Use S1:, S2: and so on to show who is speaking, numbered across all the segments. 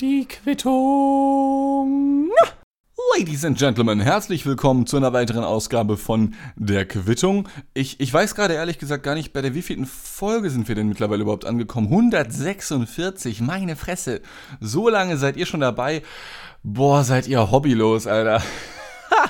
S1: Die Quittung. Ladies and Gentlemen, herzlich willkommen zu einer weiteren Ausgabe von der Quittung. Ich, ich weiß gerade ehrlich gesagt gar nicht, bei der wievielten Folge sind wir denn mittlerweile überhaupt angekommen? 146, meine Fresse. So lange seid ihr schon dabei. Boah, seid ihr hobbylos, Alter.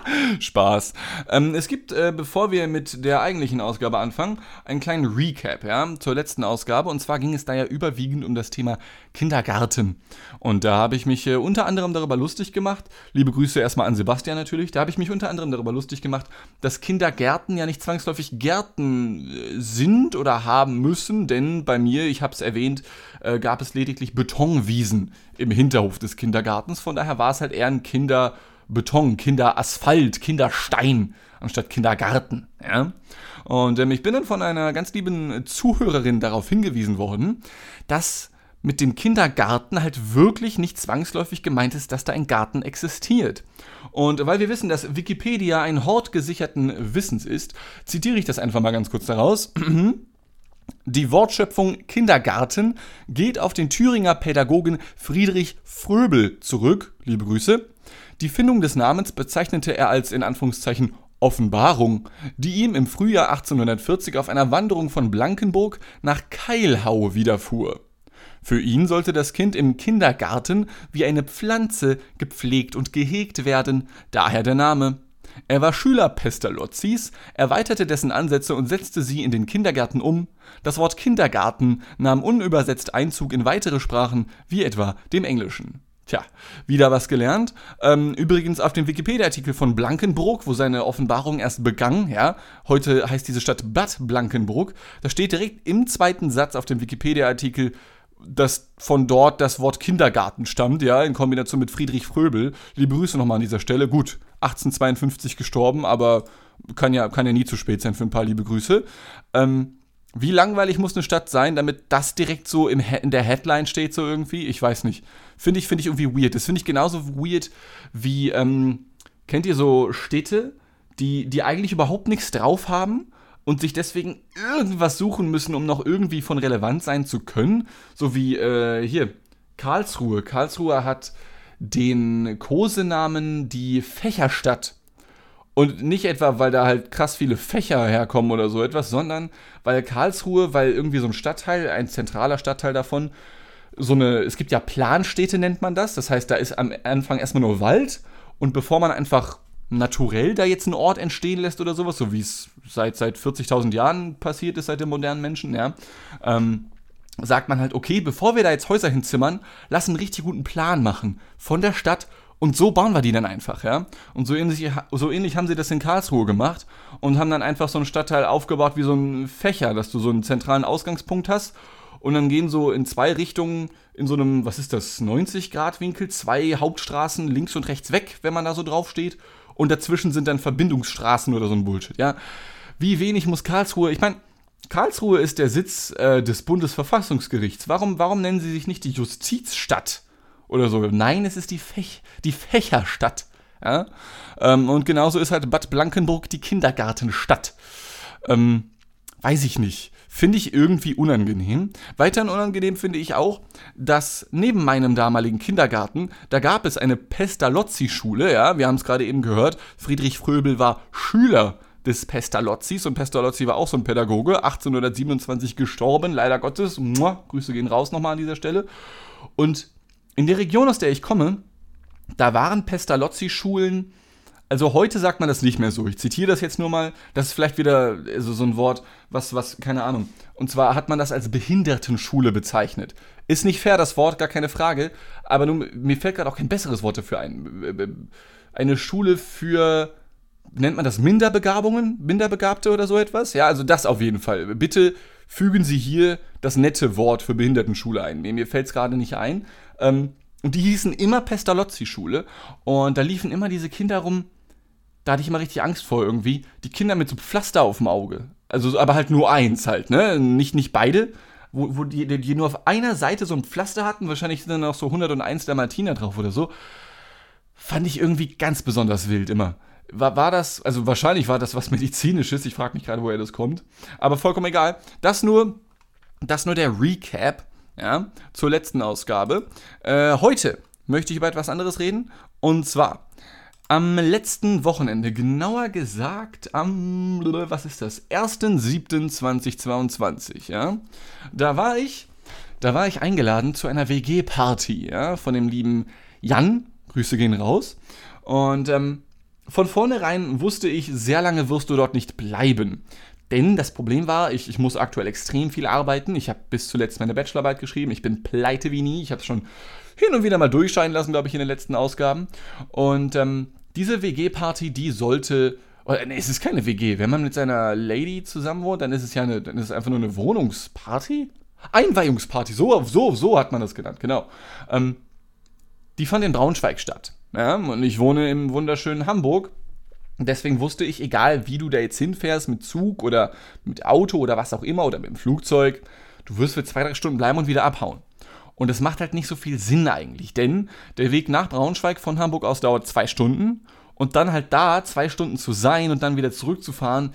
S1: Spaß. Ähm, es gibt, äh, bevor wir mit der eigentlichen Ausgabe anfangen, einen kleinen Recap ja, zur letzten Ausgabe. Und zwar ging es da ja überwiegend um das Thema Kindergarten. Und da habe ich mich äh, unter anderem darüber lustig gemacht. Liebe Grüße erstmal an Sebastian natürlich. Da habe ich mich unter anderem darüber lustig gemacht, dass Kindergärten ja nicht zwangsläufig Gärten äh, sind oder haben müssen. Denn bei mir, ich habe es erwähnt, äh, gab es lediglich Betonwiesen im Hinterhof des Kindergartens. Von daher war es halt eher ein Kinder- Beton, Kinderasphalt, Kinderstein anstatt Kindergarten. Ja? Und ähm, ich bin dann von einer ganz lieben Zuhörerin darauf hingewiesen worden, dass mit dem Kindergarten halt wirklich nicht zwangsläufig gemeint ist, dass da ein Garten existiert. Und weil wir wissen, dass Wikipedia ein Hort gesicherten Wissens ist, zitiere ich das einfach mal ganz kurz daraus. Die Wortschöpfung Kindergarten geht auf den Thüringer Pädagogen Friedrich Fröbel zurück. Liebe Grüße. Die Findung des Namens bezeichnete er als in Anführungszeichen Offenbarung, die ihm im Frühjahr 1840 auf einer Wanderung von Blankenburg nach Keilhau widerfuhr. Für ihn sollte das Kind im Kindergarten wie eine Pflanze gepflegt und gehegt werden, daher der Name. Er war Schüler Pestalozzis, erweiterte dessen Ansätze und setzte sie in den Kindergärten um. Das Wort Kindergarten nahm unübersetzt Einzug in weitere Sprachen, wie etwa dem Englischen. Tja, wieder was gelernt. Ähm, übrigens auf dem Wikipedia-Artikel von Blankenburg, wo seine Offenbarung erst begann, ja, heute heißt diese Stadt Bad Blankenburg, da steht direkt im zweiten Satz auf dem Wikipedia-Artikel, dass von dort das Wort Kindergarten stammt, ja, in Kombination mit Friedrich Fröbel. Liebe Grüße nochmal an dieser Stelle. Gut, 1852 gestorben, aber kann ja, kann ja nie zu spät sein für ein paar liebe Grüße. Ähm, wie langweilig muss eine Stadt sein, damit das direkt so in der Headline steht, so irgendwie? Ich weiß nicht. Finde ich, find ich irgendwie weird. Das finde ich genauso weird wie, ähm, kennt ihr so Städte, die, die eigentlich überhaupt nichts drauf haben und sich deswegen irgendwas suchen müssen, um noch irgendwie von relevant sein zu können? So wie, äh, hier, Karlsruhe. Karlsruhe hat den Kosenamen die Fächerstadt. Und nicht etwa, weil da halt krass viele Fächer herkommen oder so etwas, sondern weil Karlsruhe, weil irgendwie so ein Stadtteil, ein zentraler Stadtteil davon, so eine, es gibt ja Planstädte nennt man das, das heißt, da ist am Anfang erstmal nur Wald und bevor man einfach naturell da jetzt einen Ort entstehen lässt oder sowas, so wie es seit, seit 40.000 Jahren passiert ist, seit den modernen Menschen, ja, ähm, sagt man halt, okay, bevor wir da jetzt Häuser hinzimmern, lass einen richtig guten Plan machen von der Stadt und so bauen wir die dann einfach, ja. Und so ähnlich, so ähnlich haben sie das in Karlsruhe gemacht und haben dann einfach so einen Stadtteil aufgebaut wie so ein Fächer, dass du so einen zentralen Ausgangspunkt hast. Und dann gehen so in zwei Richtungen, in so einem, was ist das, 90-Grad-Winkel, zwei Hauptstraßen links und rechts weg, wenn man da so drauf steht. Und dazwischen sind dann Verbindungsstraßen oder so ein Bullshit, ja. Wie wenig muss Karlsruhe, ich meine, Karlsruhe ist der Sitz äh, des Bundesverfassungsgerichts. Warum, warum nennen sie sich nicht die Justizstadt? oder so. Nein, es ist die, Fech die Fächerstadt. Ja? Ähm, und genauso ist halt Bad Blankenburg die Kindergartenstadt. Ähm, weiß ich nicht. Finde ich irgendwie unangenehm. Weiterhin unangenehm finde ich auch, dass neben meinem damaligen Kindergarten, da gab es eine Pestalozzi-Schule, ja, wir haben es gerade eben gehört, Friedrich Fröbel war Schüler des Pestalozzis und Pestalozzi war auch so ein Pädagoge, 1827 gestorben, leider Gottes. Muah, Grüße gehen raus nochmal an dieser Stelle. Und in der Region, aus der ich komme, da waren Pestalozzi-Schulen. Also heute sagt man das nicht mehr so. Ich zitiere das jetzt nur mal. Das ist vielleicht wieder also so ein Wort, was, was, keine Ahnung. Und zwar hat man das als Behindertenschule bezeichnet. Ist nicht fair, das Wort, gar keine Frage. Aber nun, mir fällt gerade auch kein besseres Wort dafür ein. Eine Schule für, nennt man das Minderbegabungen? Minderbegabte oder so etwas? Ja, also das auf jeden Fall. Bitte fügen Sie hier das nette Wort für Behindertenschule ein. Mir, mir fällt es gerade nicht ein. Ähm, und die hießen immer Pestalozzi-Schule. Und da liefen immer diese Kinder rum. Da hatte ich immer richtig Angst vor irgendwie. Die Kinder mit so Pflaster auf dem Auge. Also, aber halt nur eins halt, ne? Nicht, nicht beide. Wo, wo die, die nur auf einer Seite so ein Pflaster hatten. Wahrscheinlich sind dann auch so 101 der Martina drauf oder so. Fand ich irgendwie ganz besonders wild immer. War, war das, also wahrscheinlich war das was medizinisches. Ich frage mich gerade, woher das kommt. Aber vollkommen egal. Das nur, das nur der Recap ja, zur letzten Ausgabe. Äh, heute möchte ich über etwas anderes reden. Und zwar am letzten Wochenende, genauer gesagt am, was ist das, 1.7.2022, ja. Da war ich, da war ich eingeladen zu einer WG-Party, ja, von dem lieben Jan. Grüße gehen raus. Und ähm, von vornherein wusste ich, sehr lange wirst du dort nicht bleiben. Denn das Problem war, ich, ich muss aktuell extrem viel arbeiten. Ich habe bis zuletzt meine Bachelorarbeit geschrieben. Ich bin pleite wie nie. Ich habe es schon hin und wieder mal durchscheinen lassen, glaube ich, in den letzten Ausgaben. Und ähm, diese WG-Party, die sollte. Oder, nee, es ist keine WG. Wenn man mit seiner Lady zusammen wohnt, dann ist es ja eine, dann ist es einfach nur eine Wohnungsparty. Einweihungsparty, so, so, so hat man das genannt, genau. Ähm, die fand in Braunschweig statt. Ja, und ich wohne im wunderschönen Hamburg. Deswegen wusste ich, egal wie du da jetzt hinfährst, mit Zug oder mit Auto oder was auch immer oder mit dem Flugzeug, du wirst für zwei, drei Stunden bleiben und wieder abhauen. Und es macht halt nicht so viel Sinn eigentlich, denn der Weg nach Braunschweig von Hamburg aus dauert zwei Stunden und dann halt da zwei Stunden zu sein und dann wieder zurückzufahren,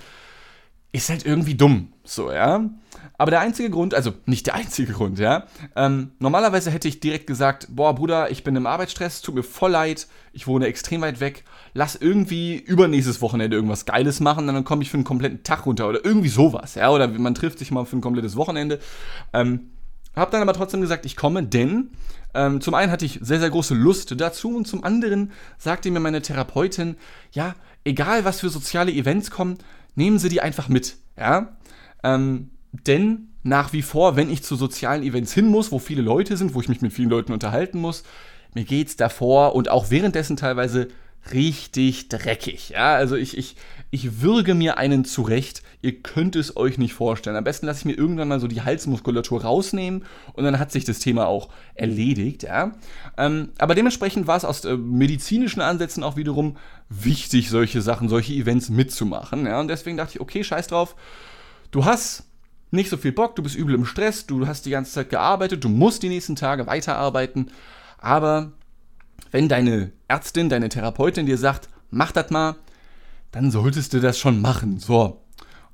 S1: ist halt irgendwie dumm. So, ja. Aber der einzige Grund, also nicht der einzige Grund, ja. Ähm, normalerweise hätte ich direkt gesagt, boah, Bruder, ich bin im Arbeitsstress, tut mir voll leid, ich wohne extrem weit weg, lass irgendwie übernächstes Wochenende irgendwas Geiles machen, dann komme ich für einen kompletten Tag runter oder irgendwie sowas, ja. Oder man trifft sich mal für ein komplettes Wochenende. Ähm, hab dann aber trotzdem gesagt, ich komme, denn ähm, zum einen hatte ich sehr, sehr große Lust dazu und zum anderen sagte mir meine Therapeutin, ja, egal was für soziale Events kommen, nehmen Sie die einfach mit, ja. Ähm, denn nach wie vor, wenn ich zu sozialen Events hin muss, wo viele Leute sind, wo ich mich mit vielen Leuten unterhalten muss, mir geht es davor und auch währenddessen teilweise richtig dreckig. Ja, also ich, ich, ich würge mir einen zurecht. Ihr könnt es euch nicht vorstellen. Am besten lasse ich mir irgendwann mal so die Halsmuskulatur rausnehmen und dann hat sich das Thema auch erledigt. Ja. Ähm, aber dementsprechend war es aus äh, medizinischen Ansätzen auch wiederum wichtig, solche Sachen, solche Events mitzumachen. Ja. Und deswegen dachte ich, okay, scheiß drauf. Du hast nicht so viel Bock, du bist übel im Stress, du hast die ganze Zeit gearbeitet, du musst die nächsten Tage weiterarbeiten, aber wenn deine Ärztin, deine Therapeutin dir sagt, mach das mal, dann solltest du das schon machen. So.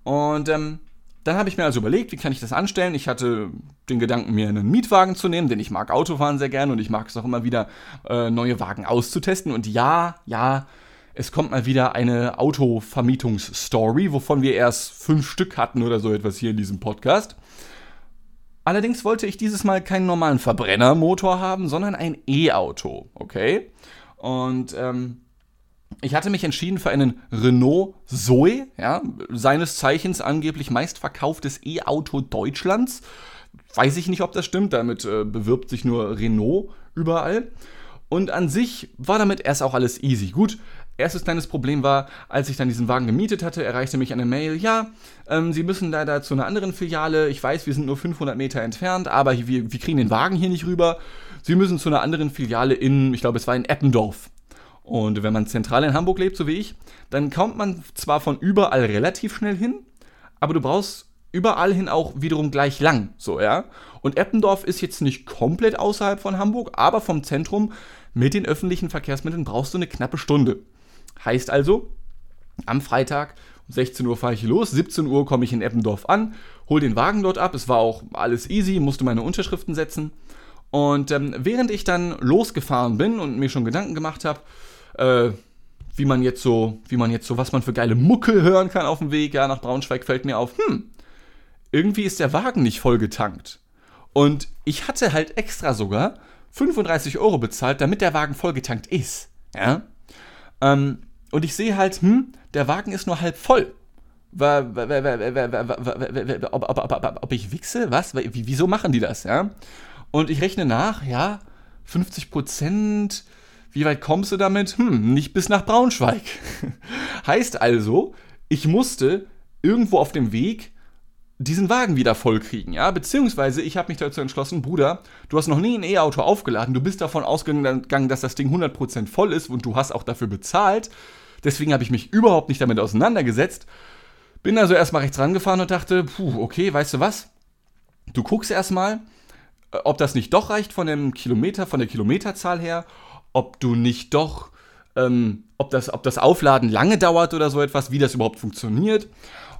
S1: Und ähm, dann habe ich mir also überlegt, wie kann ich das anstellen. Ich hatte den Gedanken, mir einen Mietwagen zu nehmen, denn ich mag Autofahren sehr gern und ich mag es auch immer wieder, äh, neue Wagen auszutesten. Und ja, ja, es kommt mal wieder eine Autovermietungsstory, wovon wir erst fünf Stück hatten oder so etwas hier in diesem Podcast. Allerdings wollte ich dieses Mal keinen normalen Verbrennermotor haben, sondern ein E-Auto, okay? Und ähm, ich hatte mich entschieden für einen Renault Zoe, ja, seines Zeichens angeblich meistverkauftes E-Auto Deutschlands. Weiß ich nicht, ob das stimmt, damit äh, bewirbt sich nur Renault überall. Und an sich war damit erst auch alles easy. Gut, Erstes kleines Problem war, als ich dann diesen Wagen gemietet hatte, erreichte mich eine Mail, ja, ähm, Sie müssen leider zu einer anderen Filiale, ich weiß, wir sind nur 500 Meter entfernt, aber wir, wir kriegen den Wagen hier nicht rüber. Sie müssen zu einer anderen Filiale in, ich glaube, es war in Eppendorf. Und wenn man zentral in Hamburg lebt, so wie ich, dann kommt man zwar von überall relativ schnell hin, aber du brauchst überall hin auch wiederum gleich lang, so, ja. Und Eppendorf ist jetzt nicht komplett außerhalb von Hamburg, aber vom Zentrum mit den öffentlichen Verkehrsmitteln brauchst du eine knappe Stunde. Heißt also, am Freitag um 16 Uhr fahre ich los, 17 Uhr komme ich in Eppendorf an, hole den Wagen dort ab. Es war auch alles easy, musste meine Unterschriften setzen. Und ähm, während ich dann losgefahren bin und mir schon Gedanken gemacht habe, äh, wie man jetzt so, wie man jetzt so, was man für geile Mucke hören kann auf dem Weg, ja, nach Braunschweig fällt mir auf, hm, irgendwie ist der Wagen nicht voll getankt. Und ich hatte halt extra sogar 35 Euro bezahlt, damit der Wagen voll getankt ist. Ja. Ähm, und ich sehe halt, hm, der Wagen ist nur halb voll. Ob ich wichse? Was? Wieso machen die das? Ja? Und ich rechne nach, ja, 50 Prozent. Wie weit kommst du damit? Hm, nicht bis nach Braunschweig. heißt also, ich musste irgendwo auf dem Weg diesen Wagen wieder vollkriegen, ja? Beziehungsweise ich habe mich dazu entschlossen, Bruder, du hast noch nie ein E-Auto aufgeladen, du bist davon ausgegangen, dass das Ding 100% voll ist und du hast auch dafür bezahlt. Deswegen habe ich mich überhaupt nicht damit auseinandergesetzt. Bin also erstmal rechts rangefahren und dachte, puh, okay, weißt du was? Du guckst erstmal, äh, ob das nicht doch reicht von dem Kilometer, von der Kilometerzahl her, ob du nicht doch, ähm, ob, das, ob das Aufladen lange dauert oder so etwas, wie das überhaupt funktioniert.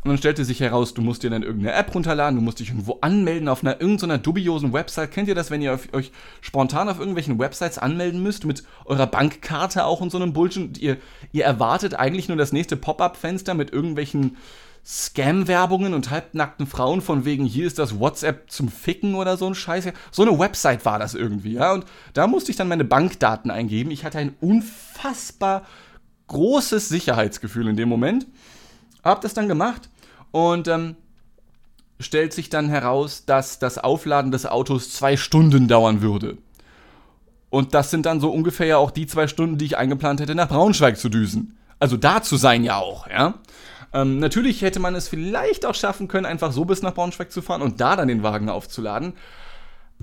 S1: Und dann stellte sich heraus, du musst dir dann irgendeine App runterladen, du musst dich irgendwo anmelden auf einer irgendeiner dubiosen Website. Kennt ihr das, wenn ihr euch spontan auf irgendwelchen Websites anmelden müsst, mit eurer Bankkarte auch und so einem Bullshit? Ihr, ihr erwartet eigentlich nur das nächste Pop-up-Fenster mit irgendwelchen Scam-Werbungen und halbnackten Frauen von wegen, hier ist das WhatsApp zum Ficken oder so ein Scheiß. So eine Website war das irgendwie, ja. Und da musste ich dann meine Bankdaten eingeben. Ich hatte ein unfassbar großes Sicherheitsgefühl in dem Moment. Hab das dann gemacht und ähm, stellt sich dann heraus, dass das Aufladen des Autos zwei Stunden dauern würde. Und das sind dann so ungefähr ja auch die zwei Stunden, die ich eingeplant hätte, nach Braunschweig zu düsen. Also da zu sein ja auch, ja. Ähm, natürlich hätte man es vielleicht auch schaffen können, einfach so bis nach Braunschweig zu fahren und da dann den Wagen aufzuladen.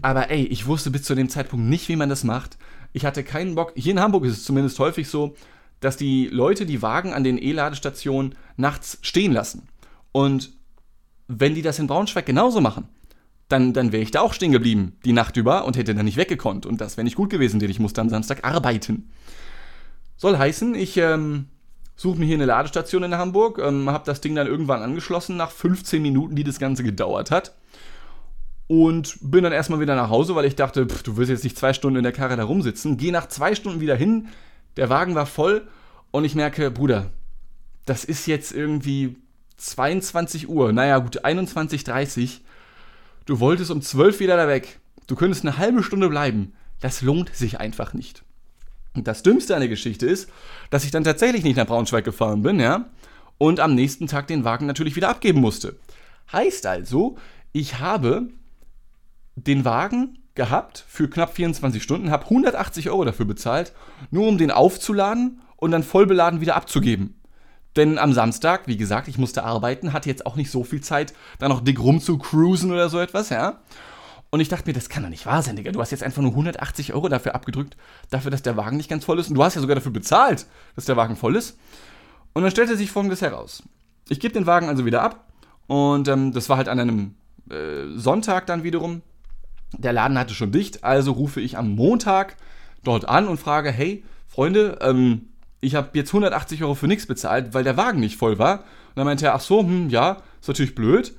S1: Aber ey, ich wusste bis zu dem Zeitpunkt nicht, wie man das macht. Ich hatte keinen Bock. Hier in Hamburg ist es zumindest häufig so, dass die Leute die Wagen an den E-Ladestationen nachts stehen lassen. Und wenn die das in Braunschweig genauso machen, dann, dann wäre ich da auch stehen geblieben, die Nacht über, und hätte dann nicht weggekonnt. Und das wäre nicht gut gewesen, denn ich musste am Samstag arbeiten. Soll heißen, ich ähm, suche mir hier eine Ladestation in Hamburg, ähm, habe das Ding dann irgendwann angeschlossen, nach 15 Minuten, die das Ganze gedauert hat. Und bin dann erstmal wieder nach Hause, weil ich dachte, pff, du wirst jetzt nicht zwei Stunden in der Karre da rumsitzen. Gehe nach zwei Stunden wieder hin, der Wagen war voll und ich merke, Bruder, das ist jetzt irgendwie 22 Uhr, naja gut, 21.30 Du wolltest um 12 wieder da weg. Du könntest eine halbe Stunde bleiben. Das lohnt sich einfach nicht. Und das Dümmste an der Geschichte ist, dass ich dann tatsächlich nicht nach Braunschweig gefahren bin, ja, und am nächsten Tag den Wagen natürlich wieder abgeben musste. Heißt also, ich habe den Wagen gehabt für knapp 24 Stunden, habe 180 Euro dafür bezahlt, nur um den aufzuladen und dann voll beladen wieder abzugeben. Denn am Samstag, wie gesagt, ich musste arbeiten, hatte jetzt auch nicht so viel Zeit, da noch dick rumzucruisen oder so etwas, ja. Und ich dachte mir, das kann doch nicht wahr sein, Digga. Du hast jetzt einfach nur 180 Euro dafür abgedrückt, dafür, dass der Wagen nicht ganz voll ist. Und du hast ja sogar dafür bezahlt, dass der Wagen voll ist. Und dann stellte sich folgendes heraus. Ich gebe den Wagen also wieder ab. Und ähm, das war halt an einem äh, Sonntag dann wiederum. Der Laden hatte schon dicht, also rufe ich am Montag dort an und frage, hey, Freunde, ähm, ich habe jetzt 180 Euro für nichts bezahlt, weil der Wagen nicht voll war. Und dann meinte er, ach so, hm, ja, ist natürlich blöd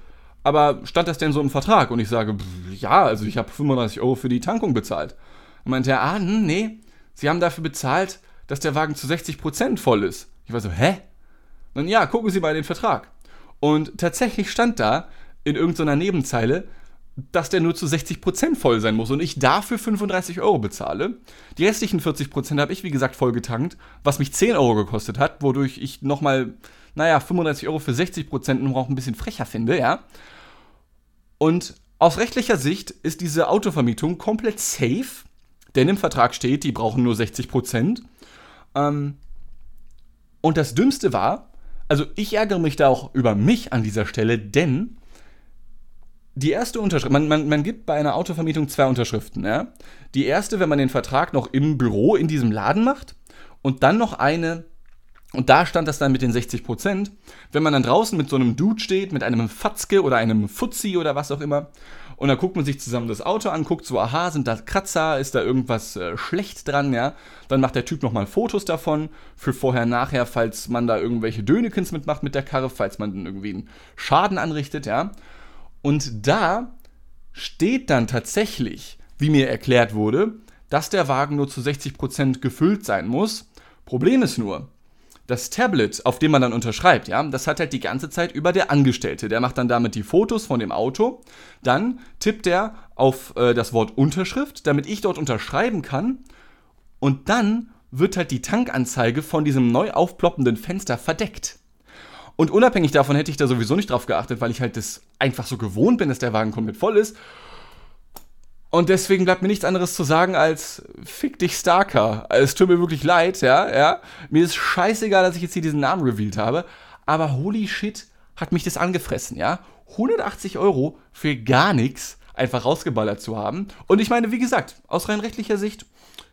S1: aber stand das denn so im Vertrag? Und ich sage, ja, also ich habe 35 Euro für die Tankung bezahlt. Und meinte er, ah, hm, nee, Sie haben dafür bezahlt, dass der Wagen zu 60% voll ist. Ich war so, hä? Und ja, gucken Sie mal den Vertrag. Und tatsächlich stand da in irgendeiner Nebenzeile, dass der nur zu 60% voll sein muss und ich dafür 35 Euro bezahle. Die restlichen 40% habe ich, wie gesagt, voll getankt, was mich 10 Euro gekostet hat, wodurch ich nochmal naja, 35 Euro für 60 Prozent noch auch ein bisschen frecher finde, ja. Und aus rechtlicher Sicht ist diese Autovermietung komplett safe, denn im Vertrag steht, die brauchen nur 60 Prozent. Ähm, und das Dümmste war, also ich ärgere mich da auch über mich an dieser Stelle, denn die erste Unterschrift, man, man, man gibt bei einer Autovermietung zwei Unterschriften. Ja? Die erste, wenn man den Vertrag noch im Büro in diesem Laden macht und dann noch eine und da stand das dann mit den 60 Prozent. Wenn man dann draußen mit so einem Dude steht, mit einem Fatzke oder einem Fuzzi oder was auch immer, und dann guckt man sich zusammen das Auto an, guckt so, aha, sind da Kratzer, ist da irgendwas äh, schlecht dran, ja. Dann macht der Typ nochmal Fotos davon, für vorher, nachher, falls man da irgendwelche Dönekens mitmacht mit der Karre, falls man irgendwie einen Schaden anrichtet, ja. Und da steht dann tatsächlich, wie mir erklärt wurde, dass der Wagen nur zu 60% gefüllt sein muss. Problem ist nur, das Tablet, auf dem man dann unterschreibt, ja, das hat halt die ganze Zeit über der Angestellte. Der macht dann damit die Fotos von dem Auto. Dann tippt er auf äh, das Wort Unterschrift, damit ich dort unterschreiben kann. Und dann wird halt die Tankanzeige von diesem neu aufploppenden Fenster verdeckt. Und unabhängig davon hätte ich da sowieso nicht drauf geachtet, weil ich halt das einfach so gewohnt bin, dass der Wagen komplett voll ist. Und deswegen bleibt mir nichts anderes zu sagen als fick dich Starker. Es tut mir wirklich leid, ja, ja. Mir ist scheißegal, dass ich jetzt hier diesen Namen revealed habe, aber holy shit, hat mich das angefressen, ja. 180 Euro für gar nichts einfach rausgeballert zu haben. Und ich meine, wie gesagt, aus rein rechtlicher Sicht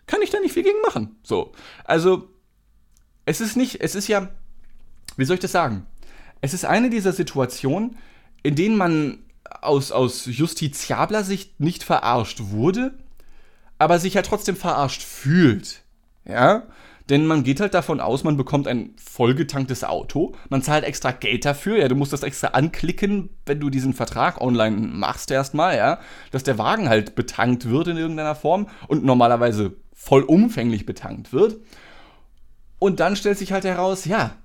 S1: kann ich da nicht viel gegen machen. So. Also, es ist nicht, es ist ja, wie soll ich das sagen? Es ist eine dieser Situationen, in denen man aus, aus justiziabler Sicht nicht verarscht wurde, aber sich ja trotzdem verarscht fühlt. Ja? Denn man geht halt davon aus, man bekommt ein vollgetanktes Auto, man zahlt extra Geld dafür, ja, du musst das extra anklicken, wenn du diesen Vertrag online machst erstmal, ja, dass der Wagen halt betankt wird in irgendeiner Form und normalerweise vollumfänglich betankt wird. Und dann stellt sich halt heraus, ja,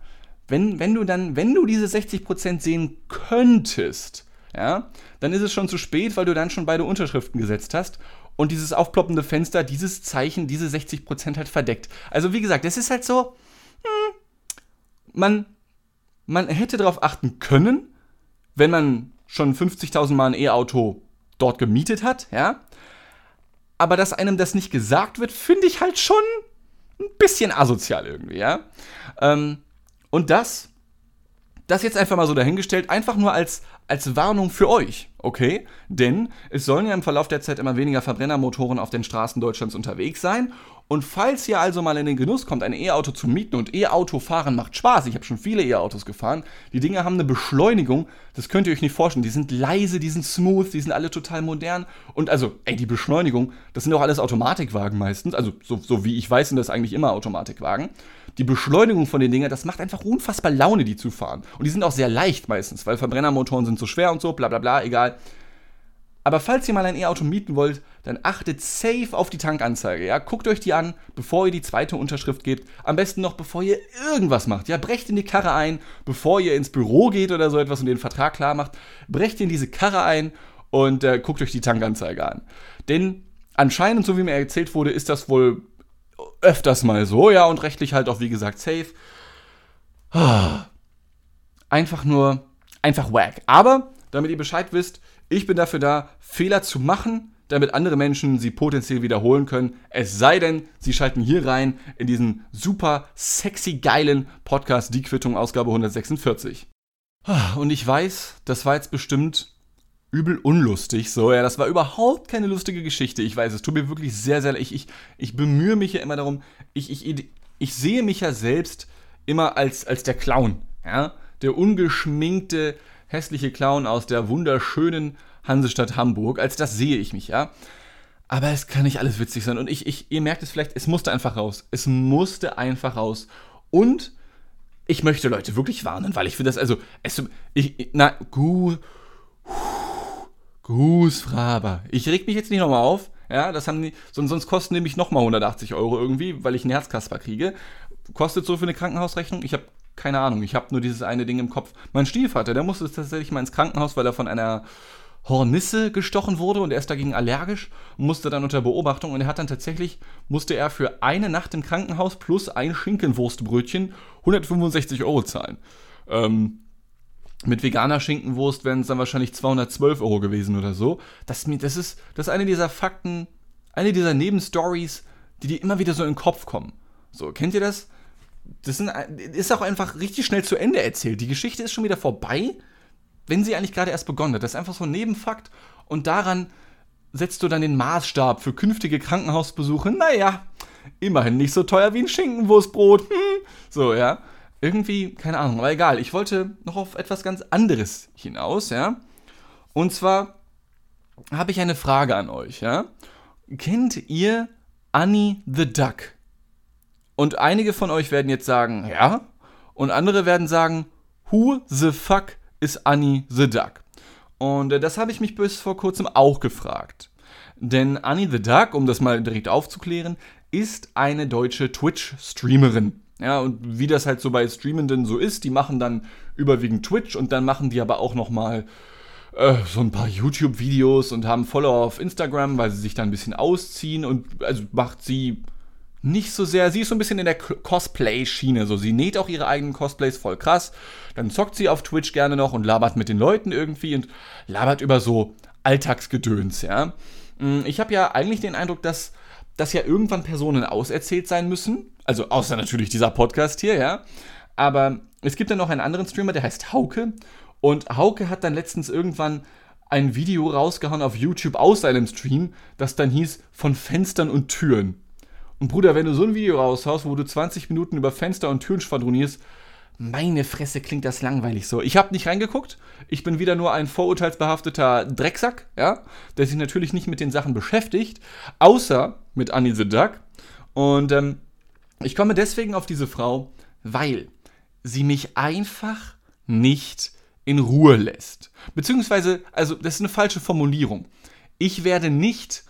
S1: wenn, wenn du dann, wenn du diese 60% sehen könntest, ja, dann ist es schon zu spät, weil du dann schon beide Unterschriften gesetzt hast und dieses aufploppende Fenster dieses Zeichen, diese 60% halt verdeckt. Also wie gesagt, das ist halt so, hm, man, man hätte darauf achten können, wenn man schon 50.000 Mal ein E-Auto dort gemietet hat, ja. Aber dass einem das nicht gesagt wird, finde ich halt schon ein bisschen asozial irgendwie, ja. Ähm, und das, das jetzt einfach mal so dahingestellt, einfach nur als, als Warnung für euch, okay? Denn es sollen ja im Verlauf der Zeit immer weniger Verbrennermotoren auf den Straßen Deutschlands unterwegs sein. Und falls ihr also mal in den Genuss kommt, ein E-Auto zu mieten und E-Auto fahren macht Spaß, ich habe schon viele E-Autos gefahren, die Dinge haben eine Beschleunigung, das könnt ihr euch nicht vorstellen. Die sind leise, die sind smooth, die sind alle total modern. Und also, ey, die Beschleunigung, das sind auch alles Automatikwagen meistens. Also, so, so wie ich weiß, sind das eigentlich immer Automatikwagen die Beschleunigung von den Dingern, das macht einfach unfassbar Laune, die zu fahren. Und die sind auch sehr leicht meistens, weil Verbrennermotoren sind so schwer und so, bla bla bla, egal. Aber falls ihr mal ein E-Auto mieten wollt, dann achtet safe auf die Tankanzeige. Ja? Guckt euch die an, bevor ihr die zweite Unterschrift gebt. Am besten noch, bevor ihr irgendwas macht. Ja? Brecht in die Karre ein, bevor ihr ins Büro geht oder so etwas und den Vertrag klar macht. Brecht in diese Karre ein und äh, guckt euch die Tankanzeige an. Denn anscheinend, so wie mir erzählt wurde, ist das wohl öfters mal so, ja, und rechtlich halt auch, wie gesagt, safe. Einfach nur, einfach wack. Aber, damit ihr Bescheid wisst, ich bin dafür da, Fehler zu machen, damit andere Menschen sie potenziell wiederholen können. Es sei denn, sie schalten hier rein in diesen super sexy geilen Podcast Die Quittung Ausgabe 146. Und ich weiß, das war jetzt bestimmt übel unlustig. So, ja, das war überhaupt keine lustige Geschichte. Ich weiß, es tut mir wirklich sehr, sehr leid. Ich, ich, ich bemühe mich ja immer darum, ich, ich, ich sehe mich ja selbst immer als, als der Clown. Ja? Der ungeschminkte, hässliche Clown aus der wunderschönen Hansestadt Hamburg. Als das sehe ich mich, ja. Aber es kann nicht alles witzig sein. Und ich, ich, ihr merkt es vielleicht, es musste einfach raus. Es musste einfach raus. Und ich möchte Leute wirklich warnen, weil ich finde das, also, es, ich, na, gut Grußfraber. Ich reg mich jetzt nicht nochmal auf. Ja, das haben die, sonst, sonst kosten nämlich nochmal 180 Euro irgendwie, weil ich einen Herzkasper kriege. Kostet so für eine Krankenhausrechnung? Ich habe keine Ahnung. Ich habe nur dieses eine Ding im Kopf. Mein Stiefvater, der musste tatsächlich mal ins Krankenhaus, weil er von einer Hornisse gestochen wurde und er ist dagegen allergisch und musste dann unter Beobachtung und er hat dann tatsächlich, musste er für eine Nacht im Krankenhaus plus ein Schinkenwurstbrötchen 165 Euro zahlen. Ähm, mit veganer Schinkenwurst wären es dann wahrscheinlich 212 Euro gewesen oder so. Das, das, ist, das ist eine dieser Fakten, eine dieser Nebenstories, die dir immer wieder so in den Kopf kommen. So, kennt ihr das? Das sind, ist auch einfach richtig schnell zu Ende erzählt. Die Geschichte ist schon wieder vorbei, wenn sie eigentlich gerade erst begonnen hat. Das ist einfach so ein Nebenfakt und daran setzt du dann den Maßstab für künftige Krankenhausbesuche. Naja, immerhin nicht so teuer wie ein Schinkenwurstbrot. Hm. So, ja irgendwie, keine Ahnung, aber egal. Ich wollte noch auf etwas ganz anderes hinaus, ja. Und zwar habe ich eine Frage an euch, ja. Kennt ihr Annie the Duck? Und einige von euch werden jetzt sagen, ja. Und andere werden sagen, who the fuck is Annie the Duck? Und äh, das habe ich mich bis vor kurzem auch gefragt. Denn Annie the Duck, um das mal direkt aufzuklären, ist eine deutsche Twitch-Streamerin. Ja, und wie das halt so bei Streamenden so ist, die machen dann überwiegend Twitch und dann machen die aber auch nochmal äh, so ein paar YouTube-Videos und haben Follower auf Instagram, weil sie sich da ein bisschen ausziehen und also macht sie nicht so sehr. Sie ist so ein bisschen in der Cosplay-Schiene. So, sie näht auch ihre eigenen Cosplays voll krass. Dann zockt sie auf Twitch gerne noch und labert mit den Leuten irgendwie und labert über so Alltagsgedöns, ja. Mm, ich habe ja eigentlich den Eindruck, dass, dass ja irgendwann Personen auserzählt sein müssen also außer natürlich dieser Podcast hier, ja. Aber es gibt dann noch einen anderen Streamer, der heißt Hauke. Und Hauke hat dann letztens irgendwann ein Video rausgehauen auf YouTube aus seinem Stream, das dann hieß von Fenstern und Türen. Und Bruder, wenn du so ein Video raushaust, wo du 20 Minuten über Fenster und Türen schwadronierst, meine Fresse klingt das langweilig so. Ich habe nicht reingeguckt. Ich bin wieder nur ein vorurteilsbehafteter Drecksack, ja, der sich natürlich nicht mit den Sachen beschäftigt, außer mit Annie the Duck. Und ähm, Ich komme deswegen auf diese Frau, weil sie mich einfach nicht in Ruhe lässt. Beziehungsweise, also das ist eine falsche Formulierung. Ich werde nicht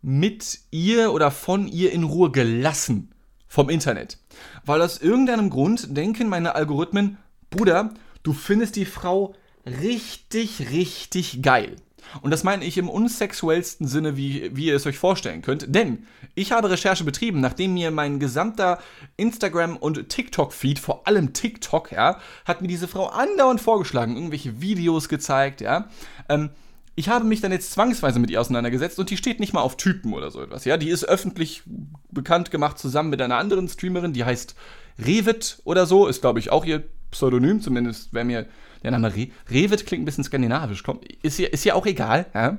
S1: mit ihr oder von ihr in Ruhe gelassen vom Internet. Weil aus irgendeinem Grund denken meine Algorithmen, Bruder, du findest die Frau richtig, richtig geil. Und das meine ich im unsexuellsten Sinne, wie, wie ihr es euch vorstellen könnt. Denn ich habe Recherche betrieben, nachdem mir mein gesamter Instagram- und TikTok-Feed, vor allem TikTok, ja, hat mir diese Frau andauernd vorgeschlagen, irgendwelche Videos gezeigt, ja. Ähm, ich habe mich dann jetzt zwangsweise mit ihr auseinandergesetzt und die steht nicht mal auf Typen oder so etwas. Ja, die ist öffentlich bekannt gemacht zusammen mit einer anderen Streamerin, die heißt Revit oder so, ist glaube ich auch ihr Pseudonym, zumindest wäre mir der Name Re Revit klingt ein bisschen skandinavisch. Komm, ist ja, ist auch egal. Ja?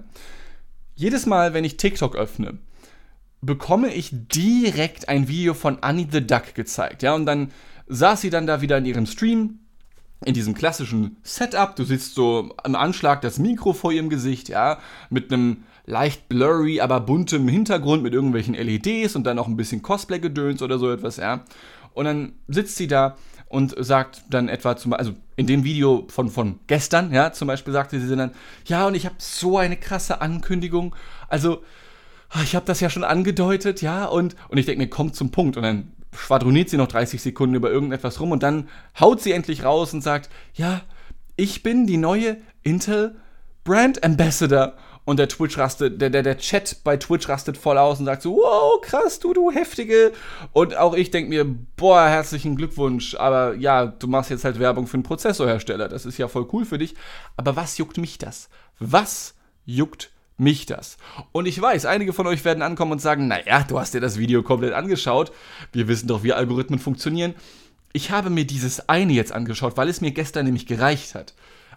S1: Jedes Mal, wenn ich TikTok öffne, bekomme ich direkt ein Video von Annie the Duck gezeigt. Ja, und dann saß sie dann da wieder in ihrem Stream, in diesem klassischen Setup. Du sitzt so am Anschlag das Mikro vor ihrem Gesicht, ja, mit einem leicht blurry, aber buntem Hintergrund mit irgendwelchen LEDs und dann noch ein bisschen Cosplay-Gedöns oder so etwas, ja. Und dann sitzt sie da und sagt dann etwa zum also in dem Video von, von gestern, ja, zum Beispiel sagte sie dann, ja, und ich habe so eine krasse Ankündigung. Also, ich habe das ja schon angedeutet, ja, und, und ich denke mir, kommt zum Punkt. Und dann schwadroniert sie noch 30 Sekunden über irgendetwas rum und dann haut sie endlich raus und sagt, ja, ich bin die neue Intel Brand Ambassador. Und der Twitch rastet, der, der, der Chat bei Twitch rastet voll aus und sagt so, wow, krass, du, du Heftige. Und auch ich denke mir, boah, herzlichen Glückwunsch. Aber ja, du machst jetzt halt Werbung für einen Prozessorhersteller. Das ist ja voll cool für dich. Aber was juckt mich das? Was juckt mich das? Und ich weiß, einige von euch werden ankommen und sagen, naja, du hast dir das Video komplett angeschaut. Wir wissen doch, wie Algorithmen funktionieren. Ich habe mir dieses eine jetzt angeschaut, weil es mir gestern nämlich gereicht hat.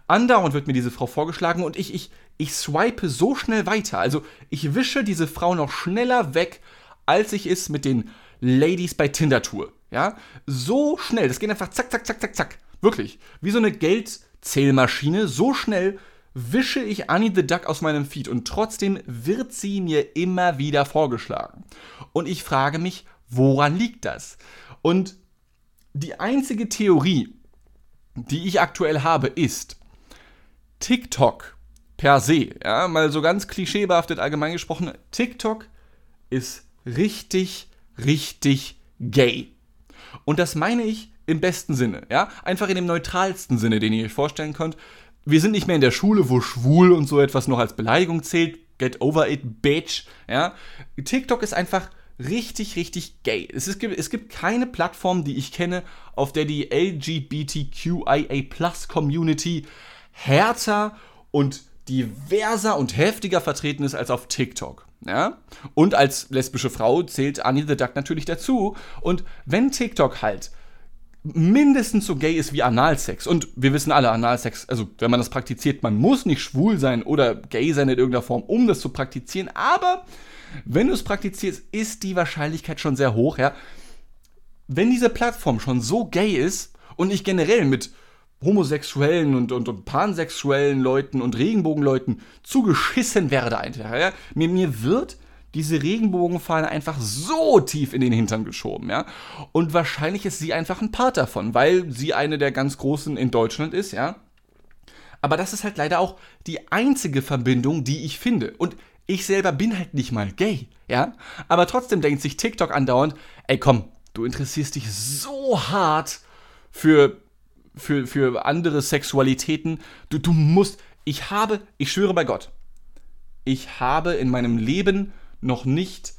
S1: Andauernd wird mir diese Frau vorgeschlagen und ich, ich, ich swipe so schnell weiter. Also ich wische diese Frau noch schneller weg, als ich es mit den Ladies bei Tinder tue. Ja, so schnell. Das geht einfach zack, zack, zack, zack, zack. Wirklich. Wie so eine Geldzählmaschine. So schnell wische ich Annie the Duck aus meinem Feed und trotzdem wird sie mir immer wieder vorgeschlagen. Und ich frage mich, woran liegt das? Und die einzige Theorie, die ich aktuell habe, ist, TikTok per se, ja, mal so ganz klischeebehaftet allgemein gesprochen, TikTok ist richtig, richtig gay. Und das meine ich im besten Sinne, ja, einfach in dem neutralsten Sinne, den ihr euch vorstellen könnt. Wir sind nicht mehr in der Schule, wo schwul und so etwas noch als Beleidigung zählt. Get over it, bitch, ja. TikTok ist einfach richtig, richtig gay. Es, ist, es gibt keine Plattform, die ich kenne, auf der die LGBTQIA Plus Community härter und diverser und heftiger vertreten ist als auf TikTok. Ja? Und als lesbische Frau zählt Annie the Duck natürlich dazu. Und wenn TikTok halt mindestens so gay ist wie Analsex, und wir wissen alle, Analsex, also wenn man das praktiziert, man muss nicht schwul sein oder gay sein in irgendeiner Form, um das zu praktizieren, aber wenn du es praktizierst, ist die Wahrscheinlichkeit schon sehr hoch, ja. Wenn diese Plattform schon so gay ist und ich generell mit homosexuellen und, und, und pansexuellen Leuten und Regenbogenleuten zugeschissen werde einfach. Ja? Mir, mir wird diese Regenbogenfahne einfach so tief in den Hintern geschoben, ja. Und wahrscheinlich ist sie einfach ein Part davon, weil sie eine der ganz großen in Deutschland ist, ja. Aber das ist halt leider auch die einzige Verbindung, die ich finde. Und ich selber bin halt nicht mal gay, ja. Aber trotzdem denkt sich TikTok andauernd, ey komm, du interessierst dich so hart für für, für andere Sexualitäten. Du, du musst, ich habe, ich schwöre bei Gott, ich habe in meinem Leben noch nicht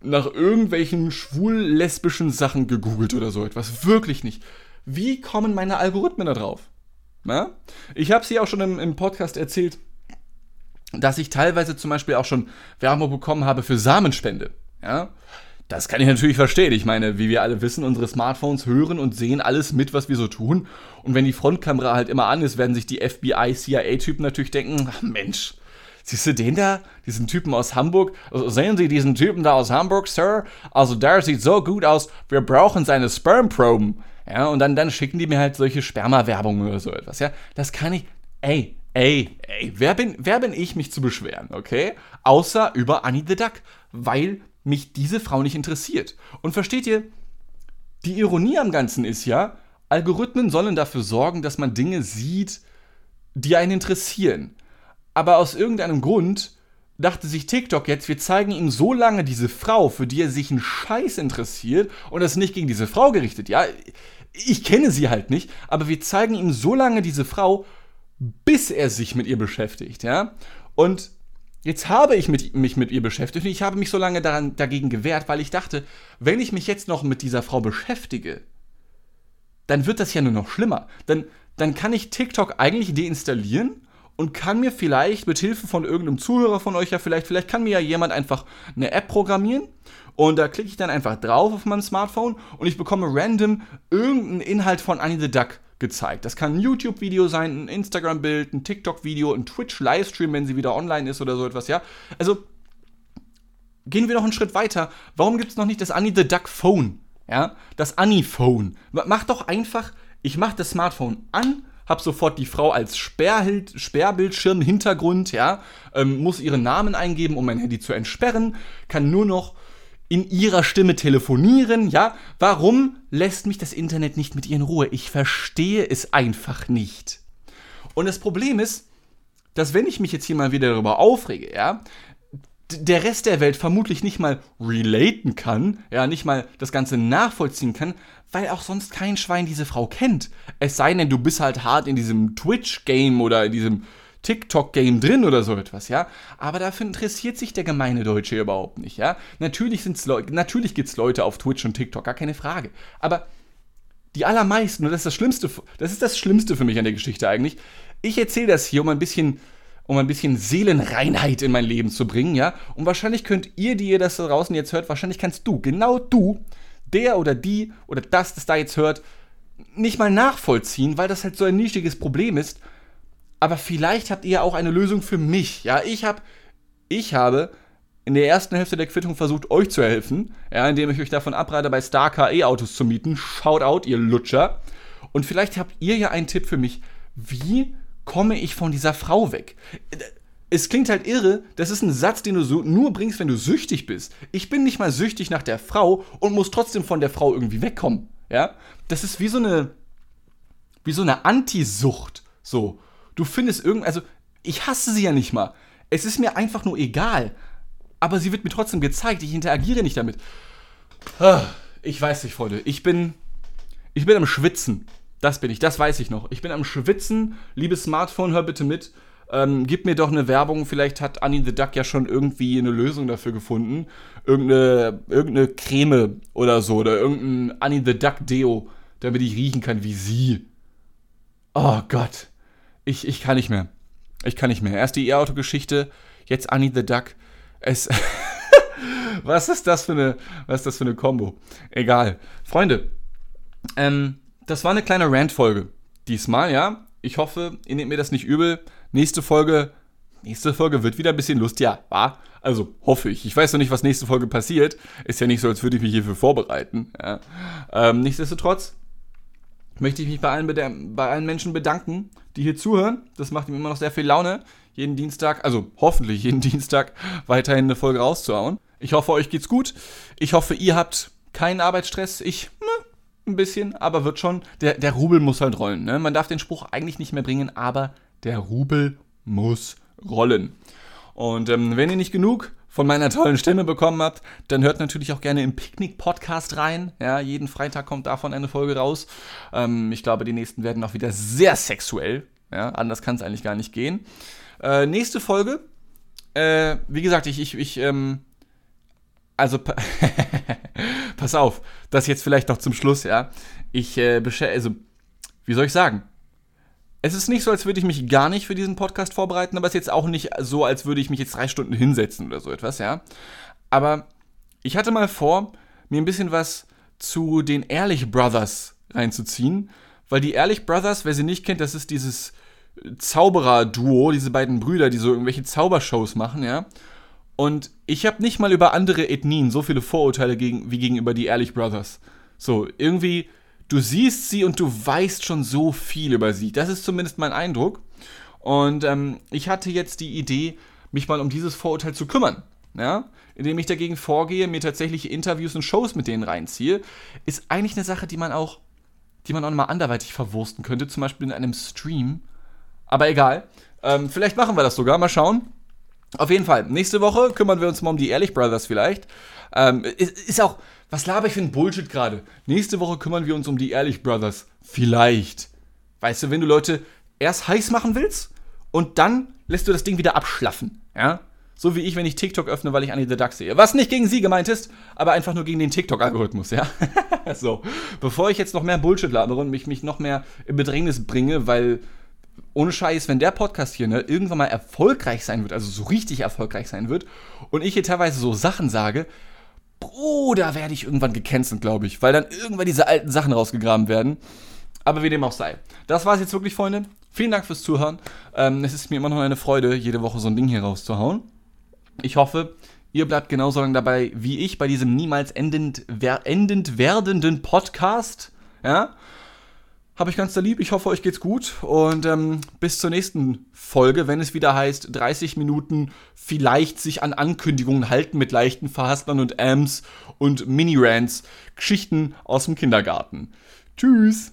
S1: nach irgendwelchen schwul-lesbischen Sachen gegoogelt oder so etwas. Wirklich nicht. Wie kommen meine Algorithmen da drauf? Na? Ich habe sie auch schon im, im Podcast erzählt, dass ich teilweise zum Beispiel auch schon Werbung bekommen habe für Samenspende. Ja? Das kann ich natürlich verstehen. Ich meine, wie wir alle wissen, unsere Smartphones hören und sehen alles mit, was wir so tun. Und wenn die Frontkamera halt immer an ist, werden sich die FBI, CIA-Typen natürlich denken, ach Mensch, siehst du den da? Diesen Typen aus Hamburg? Also sehen Sie diesen Typen da aus Hamburg, Sir? Also der sieht so gut aus, wir brauchen seine Spermproben. Ja, und dann, dann schicken die mir halt solche Sperma-Werbungen oder so etwas. Ja, das kann ich, ey, ey, ey, wer bin, wer bin ich, mich zu beschweren, okay? Außer über Annie the Duck, weil mich diese Frau nicht interessiert. Und versteht ihr, die Ironie am Ganzen ist ja, Algorithmen sollen dafür sorgen, dass man Dinge sieht, die einen interessieren. Aber aus irgendeinem Grund dachte sich TikTok jetzt, wir zeigen ihm so lange diese Frau, für die er sich einen Scheiß interessiert, und das nicht gegen diese Frau gerichtet, ja. Ich kenne sie halt nicht, aber wir zeigen ihm so lange diese Frau, bis er sich mit ihr beschäftigt, ja. Und jetzt habe ich mit, mich mit ihr beschäftigt und ich habe mich so lange daran, dagegen gewehrt, weil ich dachte, wenn ich mich jetzt noch mit dieser Frau beschäftige, dann wird das ja nur noch schlimmer. Dann, dann kann ich TikTok eigentlich deinstallieren und kann mir vielleicht mit Hilfe von irgendeinem Zuhörer von euch ja vielleicht, vielleicht kann mir ja jemand einfach eine App programmieren und da klicke ich dann einfach drauf auf meinem Smartphone und ich bekomme random irgendeinen Inhalt von Annie the Duck gezeigt. Das kann ein YouTube-Video sein, ein Instagram-Bild, ein TikTok-Video, ein Twitch-Livestream, wenn sie wieder online ist oder so etwas, ja. Also gehen wir noch einen Schritt weiter. Warum gibt es noch nicht das Annie the Duck Phone? Ja, das Annie Phone. Mach doch einfach, ich mach das Smartphone an hab sofort die Frau als Sperrhild, Sperrbildschirm, Hintergrund, ja, ähm, muss ihren Namen eingeben, um mein Handy zu entsperren, kann nur noch in ihrer Stimme telefonieren, ja. Warum lässt mich das Internet nicht mit ihr in Ruhe? Ich verstehe es einfach nicht. Und das Problem ist, dass wenn ich mich jetzt hier mal wieder darüber aufrege, ja, der Rest der Welt vermutlich nicht mal relaten kann, ja, nicht mal das Ganze nachvollziehen kann, weil auch sonst kein Schwein diese Frau kennt. Es sei denn, du bist halt hart in diesem Twitch-Game oder in diesem TikTok-Game drin oder so etwas, ja. Aber dafür interessiert sich der gemeine Deutsche überhaupt nicht, ja. Natürlich, natürlich gibt es Leute auf Twitch und TikTok, gar keine Frage. Aber die allermeisten, und das ist das Schlimmste, das ist das Schlimmste für mich an der Geschichte eigentlich. Ich erzähle das hier, um ein bisschen um ein bisschen Seelenreinheit in mein Leben zu bringen, ja. Und wahrscheinlich könnt ihr, die ihr das da draußen jetzt hört, wahrscheinlich kannst du, genau du, der oder die oder das, das da jetzt hört, nicht mal nachvollziehen, weil das halt so ein nischiges Problem ist. Aber vielleicht habt ihr auch eine Lösung für mich. Ja, ich habe, ich habe in der ersten Hälfte der Quittung versucht, euch zu helfen, ja, indem ich euch davon abrate, bei Star E-Autos zu mieten. Schaut out, ihr Lutscher. Und vielleicht habt ihr ja einen Tipp für mich. Wie komme ich von dieser Frau weg? Es klingt halt irre, das ist ein Satz, den du so nur bringst, wenn du süchtig bist. Ich bin nicht mal süchtig nach der Frau und muss trotzdem von der Frau irgendwie wegkommen. Ja? Das ist wie so eine wie so eine Antisucht. So, du findest irgend also ich hasse sie ja nicht mal. Es ist mir einfach nur egal. Aber sie wird mir trotzdem gezeigt. Ich interagiere nicht damit. Ah, ich weiß nicht, Freunde. Ich bin ich bin am Schwitzen. Das bin ich, das weiß ich noch. Ich bin am Schwitzen. Liebes Smartphone, hör bitte mit. Ähm, gib mir doch eine Werbung. Vielleicht hat Annie the Duck ja schon irgendwie eine Lösung dafür gefunden. Irgendeine, irgendeine Creme oder so. Oder irgendein Annie the Duck Deo, damit ich riechen kann wie sie. Oh Gott. Ich, ich kann nicht mehr. Ich kann nicht mehr. Erst die E-Auto-Geschichte, jetzt Annie the Duck. Es. was ist das für eine, was ist das für eine Combo? Egal. Freunde, ähm, das war eine kleine Rant-Folge. Diesmal, ja. Ich hoffe, ihr nehmt mir das nicht übel. Nächste Folge, nächste Folge wird wieder ein bisschen lustiger, war? Also hoffe ich. Ich weiß noch nicht, was nächste Folge passiert. Ist ja nicht so, als würde ich mich hierfür vorbereiten. Ja. Ähm, nichtsdestotrotz möchte ich mich bei allen, bei allen Menschen bedanken, die hier zuhören. Das macht mir immer noch sehr viel Laune, jeden Dienstag, also hoffentlich jeden Dienstag, weiterhin eine Folge rauszuhauen. Ich hoffe, euch geht's gut. Ich hoffe, ihr habt keinen Arbeitsstress. Ich, ne, ein bisschen, aber wird schon. Der, der Rubel muss halt rollen. Ne? Man darf den Spruch eigentlich nicht mehr bringen, aber der Rubel muss rollen. Und ähm, wenn ihr nicht genug von meiner tollen Stimme bekommen habt, dann hört natürlich auch gerne im Picknick-Podcast rein. Ja, jeden Freitag kommt davon eine Folge raus. Ähm, ich glaube, die nächsten werden auch wieder sehr sexuell. Ja, anders kann es eigentlich gar nicht gehen. Äh, nächste Folge. Äh, wie gesagt, ich, ich, ich ähm, also pass auf, das jetzt vielleicht noch zum Schluss, ja. Ich äh, also wie soll ich sagen? Es ist nicht so, als würde ich mich gar nicht für diesen Podcast vorbereiten, aber es ist jetzt auch nicht so, als würde ich mich jetzt drei Stunden hinsetzen oder so etwas, ja. Aber ich hatte mal vor, mir ein bisschen was zu den Ehrlich Brothers reinzuziehen, weil die Ehrlich Brothers, wer sie nicht kennt, das ist dieses Zauberer-Duo, diese beiden Brüder, die so irgendwelche Zaubershows machen, ja. Und ich habe nicht mal über andere Ethnien so viele Vorurteile gegen, wie gegenüber die Ehrlich Brothers. So, irgendwie, du siehst sie und du weißt schon so viel über sie. Das ist zumindest mein Eindruck. Und ähm, ich hatte jetzt die Idee, mich mal um dieses Vorurteil zu kümmern. Ja? indem ich dagegen vorgehe, mir tatsächlich Interviews und Shows mit denen reinziehe, ist eigentlich eine Sache, die man auch, die man auch mal anderweitig verwursten könnte, zum Beispiel in einem Stream. Aber egal. Ähm, vielleicht machen wir das sogar, mal schauen. Auf jeden Fall, nächste Woche kümmern wir uns mal um die Ehrlich Brothers vielleicht. Ähm, ist, ist auch, was laber ich für ein Bullshit gerade? Nächste Woche kümmern wir uns um die Ehrlich Brothers. Vielleicht. Weißt du, wenn du Leute erst heiß machen willst und dann lässt du das Ding wieder abschlaffen. Ja? So wie ich, wenn ich TikTok öffne, weil ich Annie the Duck sehe. Was nicht gegen sie gemeint ist, aber einfach nur gegen den TikTok-Algorithmus, ja? so. Bevor ich jetzt noch mehr Bullshit labere und mich, mich noch mehr in Bedrängnis bringe, weil ohne Scheiß, wenn der Podcast hier ne, irgendwann mal erfolgreich sein wird, also so richtig erfolgreich sein wird, und ich hier teilweise so Sachen sage, Bruder, werde ich irgendwann gecancelt, glaube ich, weil dann irgendwann diese alten Sachen rausgegraben werden. Aber wie dem auch sei. Das war's jetzt wirklich, Freunde. Vielen Dank fürs Zuhören. Ähm, es ist mir immer noch eine Freude, jede Woche so ein Ding hier rauszuhauen. Ich hoffe, ihr bleibt genauso lange dabei wie ich bei diesem niemals endend, wer, endend werdenden Podcast. Ja? Habe ich ganz da lieb. Ich hoffe, euch geht's gut. Und ähm, bis zur nächsten Folge, wenn es wieder heißt, 30 Minuten vielleicht sich an Ankündigungen halten mit leichten Verhastlern und Ams und Mini-Rants. Geschichten aus dem Kindergarten. Tschüss.